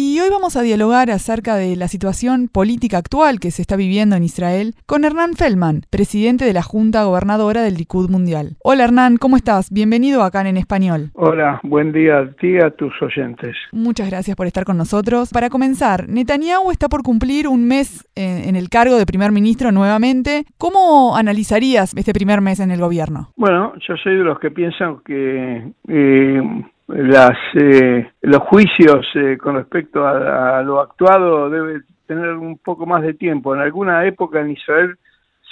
Y hoy vamos a dialogar acerca de la situación política actual que se está viviendo en Israel con Hernán Feldman, presidente de la Junta Gobernadora del Likud Mundial. Hola Hernán, ¿cómo estás? Bienvenido acá en Español. Hola, buen día a ti y a tus oyentes. Muchas gracias por estar con nosotros. Para comenzar, Netanyahu está por cumplir un mes en el cargo de primer ministro nuevamente. ¿Cómo analizarías este primer mes en el gobierno? Bueno, yo soy de los que piensan que... Eh, las, eh, los juicios eh, con respecto a, a, lo actuado debe tener un poco más de tiempo. En alguna época en Israel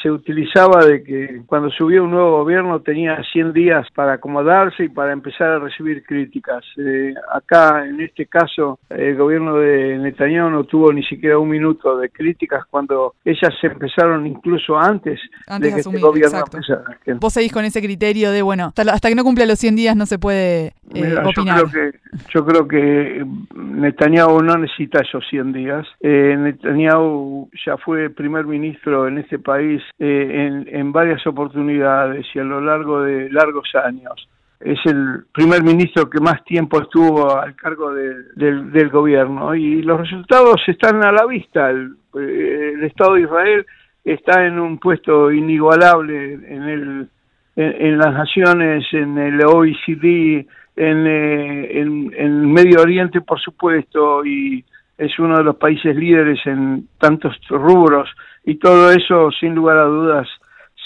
se utilizaba de que cuando subía un nuevo gobierno tenía 100 días para acomodarse y para empezar a recibir críticas. Eh, acá, en este caso, el gobierno de Netanyahu no tuvo ni siquiera un minuto de críticas cuando ellas se empezaron incluso antes, de que este gobierno empezara. Vos seguís con ese criterio de, bueno, hasta, que no cumpla los 100 días no se puede eh, opinar. Yo creo, que, yo creo que Netanyahu no necesita esos 100 días. Eh, Netanyahu ya fue primer ministro en este país en, en, varias oportunidades y a lo largo de largos años. Es el primer ministro que más tiempo estuvo al cargo de, del, del, gobierno y los resultados están a la vista. El, eh, el, Estado de Israel está en un puesto inigualable en, el, en, en las naciones, en el OECD, en, eh, en, en Medio Oriente, por supuesto, y es uno de los países líderes en tantos rubros y todo eso, sin lugar a dudas,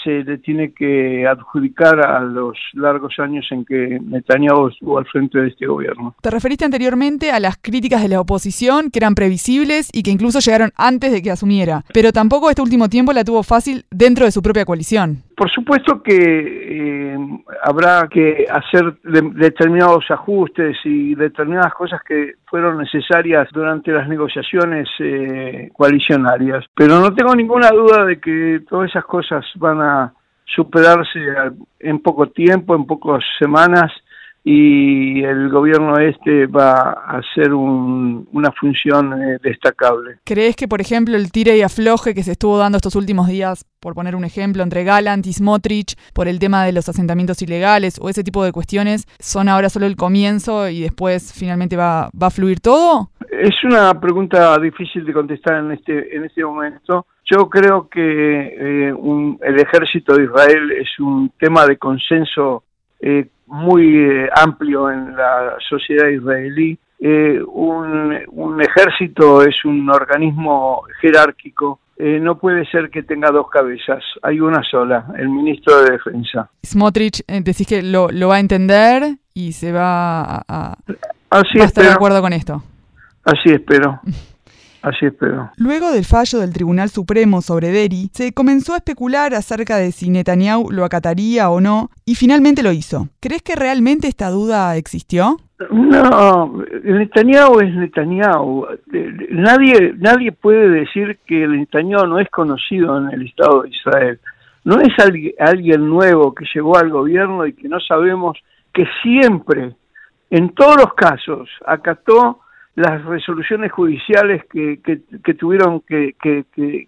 se le tiene que adjudicar a los largos años en que Netanyahu estuvo al frente de este gobierno. Te referiste anteriormente a las críticas de la oposición, que eran previsibles y que incluso llegaron antes de que asumiera, pero tampoco este último tiempo la tuvo fácil dentro de su propia coalición. Por supuesto que eh, habrá que hacer de, determinados ajustes y determinadas cosas que fueron necesarias durante las negociaciones eh, coalicionarias, pero no tengo ninguna duda de que todas esas cosas van a superarse en poco tiempo, en pocas semanas, y el gobierno este va a hacer un, una función eh, destacable. ¿Crees que, por ejemplo, el tire y afloje que se estuvo dando estos últimos días, por poner un ejemplo, entre Galant y Smotrich por el tema de los asentamientos ilegales o ese tipo de cuestiones, son ahora solo el comienzo y después finalmente va, va a fluir todo? Es una pregunta difícil de contestar en este, en este momento. Yo creo que eh, un, el ejército de Israel es un tema de consenso eh, muy eh, amplio en la sociedad israelí. Eh, un, un, ejército es un organismo jerárquico. No puede ser que tenga dos cabezas, hay una sola, el ministro de Defensa. Smotrich, decís que lo, lo, va a entender y se va a, a, Así va a estar de acuerdo con esto. Así espero. Así espero. Luego del fallo del Tribunal Supremo sobre Deri, se comenzó a especular acerca de si Netanyahu lo acataría o no, y finalmente lo hizo. ¿Crees que realmente esta duda existió? No, Netanyahu es Netanyahu. Nadie, nadie puede decir que el Netanyahu no es conocido en el Estado de Israel. No es alguien nuevo que llegó al gobierno y que no sabemos que siempre, en todos los casos, acató las resoluciones judiciales que, que, que tuvieron que, que,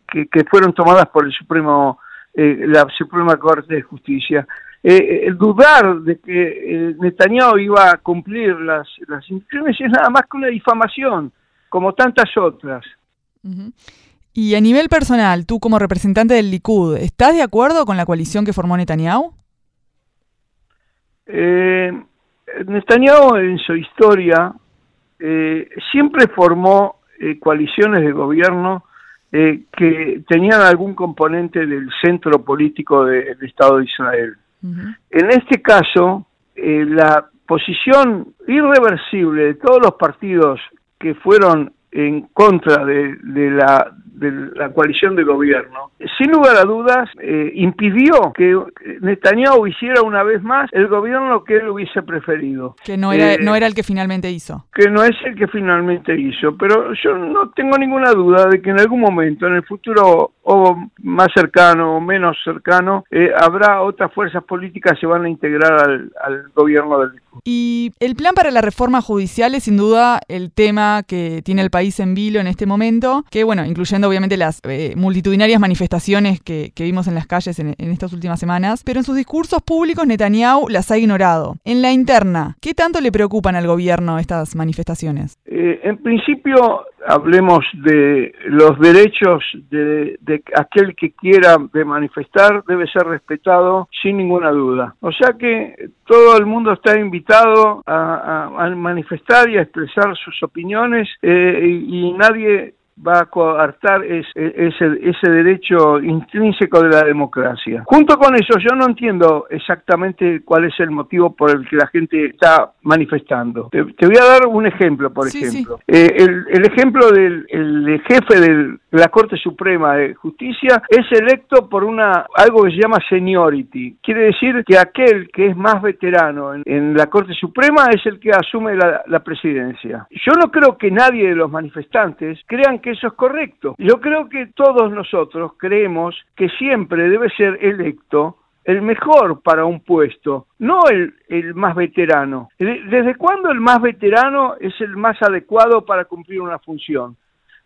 que, fueron tomadas por el Supremo eh, la Suprema Corte de Justicia. Eh, el dudar de que eh, Netanyahu iba a cumplir las las instrucciones es nada más que una difamación como tantas otras. Uh -huh. y a nivel personal tú como representante del Likud estás de acuerdo con la coalición que formó Netanyahu eh, Netanyahu en su historia eh, siempre formó eh, coaliciones de gobierno eh, que tenían algún componente del centro político del de Estado de Israel. Uh -huh. En este caso, eh, la posición irreversible de todos los partidos que fueron en contra de, de, la, de la coalición de gobierno, sin lugar a dudas, eh, impidió que Netanyahu hiciera una vez más el gobierno que él hubiese preferido. Que no era, eh, no era el que finalmente hizo. Que no es el que finalmente hizo, pero yo no tengo ninguna duda de que en algún momento, en el futuro o más cercano o menos cercano, eh, habrá otras fuerzas políticas que se van a integrar al, al gobierno del y el plan para la reforma judicial es sin duda el tema que tiene el país en vilo en este momento, que bueno, incluyendo obviamente las eh, multitudinarias manifestaciones que, vimos en las calles en, estas últimas semanas, pero en sus discursos públicos Netanyahu las ha ignorado. En la interna, ¿qué tanto le preocupan al gobierno estas manifestaciones? Eh, en principio, hablemos de los derechos de, aquel que quiera de manifestar, debe ser respetado sin ninguna duda. O sea que todo el mundo está invitado a, manifestar y a expresar sus opiniones eh, y nadie va a coartar ese, ese derecho intrínseco de la democracia. Junto con eso, yo no entiendo exactamente cuál es el motivo por el que la gente está manifestando. Te, voy a dar un ejemplo, por ejemplo. Eh, el, ejemplo del jefe de la Corte Suprema de Justicia es electo por una algo que se llama seniority. Quiere decir que aquel que es más veterano en, la Corte Suprema es el que asume la, la presidencia. Yo no creo que nadie de los manifestantes crean que eso es correcto. Yo creo que todos nosotros creemos que siempre debe ser electo el mejor para un puesto, no el, el más veterano. ¿Desde cuándo el más veterano es el más adecuado para cumplir una función?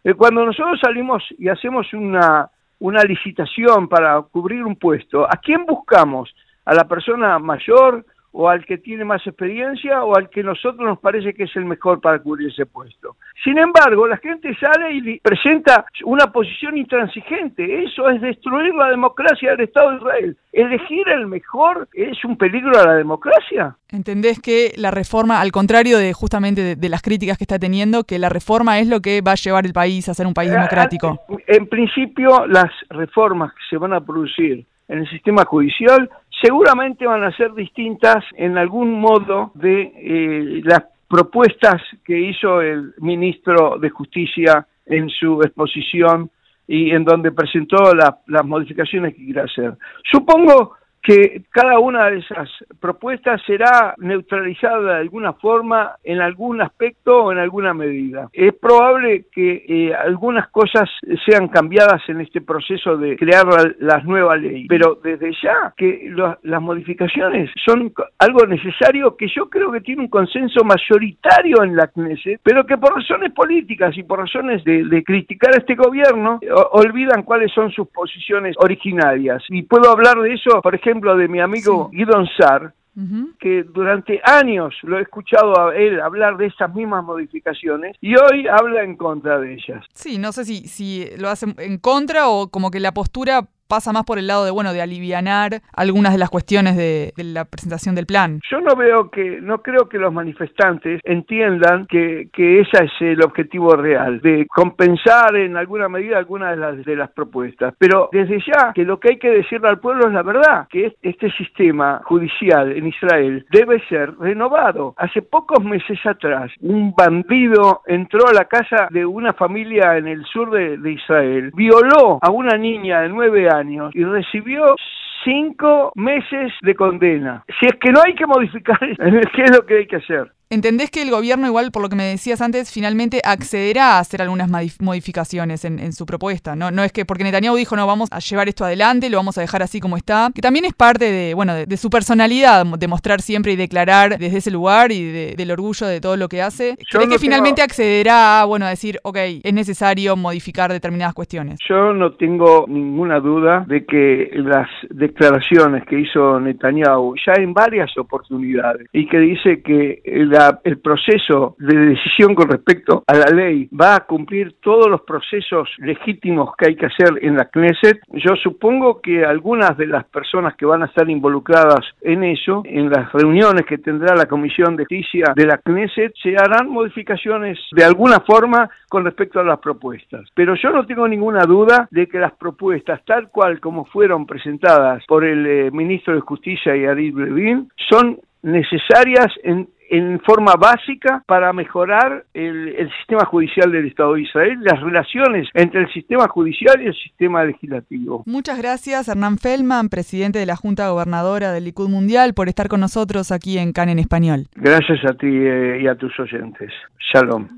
Eh, cuando nosotros salimos y hacemos una, una licitación para cubrir un puesto, ¿a quién buscamos? ¿A la persona mayor? O al que tiene más experiencia o al que nosotros nos parece que es el mejor para cubrir ese puesto. Sin embargo, la gente sale y presenta una posición intransigente. Eso es destruir la democracia del Estado de Israel. Elegir el mejor es un peligro a la democracia. ¿Entendés que la reforma, al contrario de justamente de, las críticas que está teniendo, que la reforma es lo que va a llevar el país a ser un país eh, democrático? En principio, las reformas que se van a producir en el sistema judicial seguramente van a ser distintas en algún modo de eh, las propuestas que hizo el ministro de Justicia en su exposición y en donde presentó las modificaciones que quiere hacer. Supongo que cada una de esas propuestas será neutralizada de alguna forma en algún aspecto o en alguna medida. Es probable que eh, algunas cosas sean cambiadas en este proceso de crear las nuevas leyes, pero desde ya que las modificaciones son algo necesario que yo creo que tiene un consenso mayoritario en la Knesset, pero que por razones políticas y por razones de, criticar a este gobierno olvidan cuáles son sus posiciones originarias. Y puedo hablar de eso, por ejemplo, de mi amigo Guidon Sar, que durante años lo he escuchado a él hablar de esas mismas modificaciones y hoy habla en contra de ellas. Sí, no sé si, si lo hace en contra o como que la postura pasa más por el lado de, bueno, de alivianar algunas de las cuestiones de, la presentación del plan. Yo no veo que, no creo que los manifestantes entiendan que, que ese es el objetivo real, de compensar en alguna medida algunas de las, propuestas. Pero desde ya que lo que hay que decirle al pueblo es la verdad, que este sistema judicial en Israel debe ser renovado. Hace pocos meses atrás, un bandido entró a la casa de una familia en el sur de, de Israel, violó a una niña de nueve años, y recibió cinco meses de condena. Si es que no hay que modificar, ¿qué es lo que hay que hacer? ¿Entendés que el gobierno, igual por lo que me decías antes, finalmente accederá a hacer algunas modificaciones en, su propuesta? ¿no? no es que porque Netanyahu dijo, no, vamos a llevar esto adelante, lo vamos a dejar así como está, que también es parte de, bueno, de, su personalidad, demostrar siempre y declarar desde ese lugar y del orgullo de todo lo que hace. ¿Crees que finalmente accederá a, bueno, a decir, ok, es necesario modificar determinadas cuestiones? Yo no tengo ninguna duda de que las declaraciones que hizo Netanyahu ya en varias oportunidades y que dice que el proceso de decisión con respecto a la ley va a cumplir todos los procesos legítimos que hay que hacer en la Knesset, yo supongo que algunas de las personas que van a estar involucradas en eso, en las reuniones que tendrá la Comisión de Justicia de la Knesset, se harán modificaciones de alguna forma con respecto a las propuestas. Pero yo no tengo ninguna duda de que las propuestas, tal cual como fueron presentadas por el eh, ministro de Justicia y Adib Levin, son necesarias en en forma básica para mejorar el, sistema judicial del Estado de Israel, las relaciones entre el sistema judicial y el sistema legislativo. Muchas gracias, Hernán Feldman, presidente de la Junta Gobernadora del Likud Mundial, por estar con nosotros aquí en CAN en Español. Gracias a ti eh, y a tus oyentes. Shalom.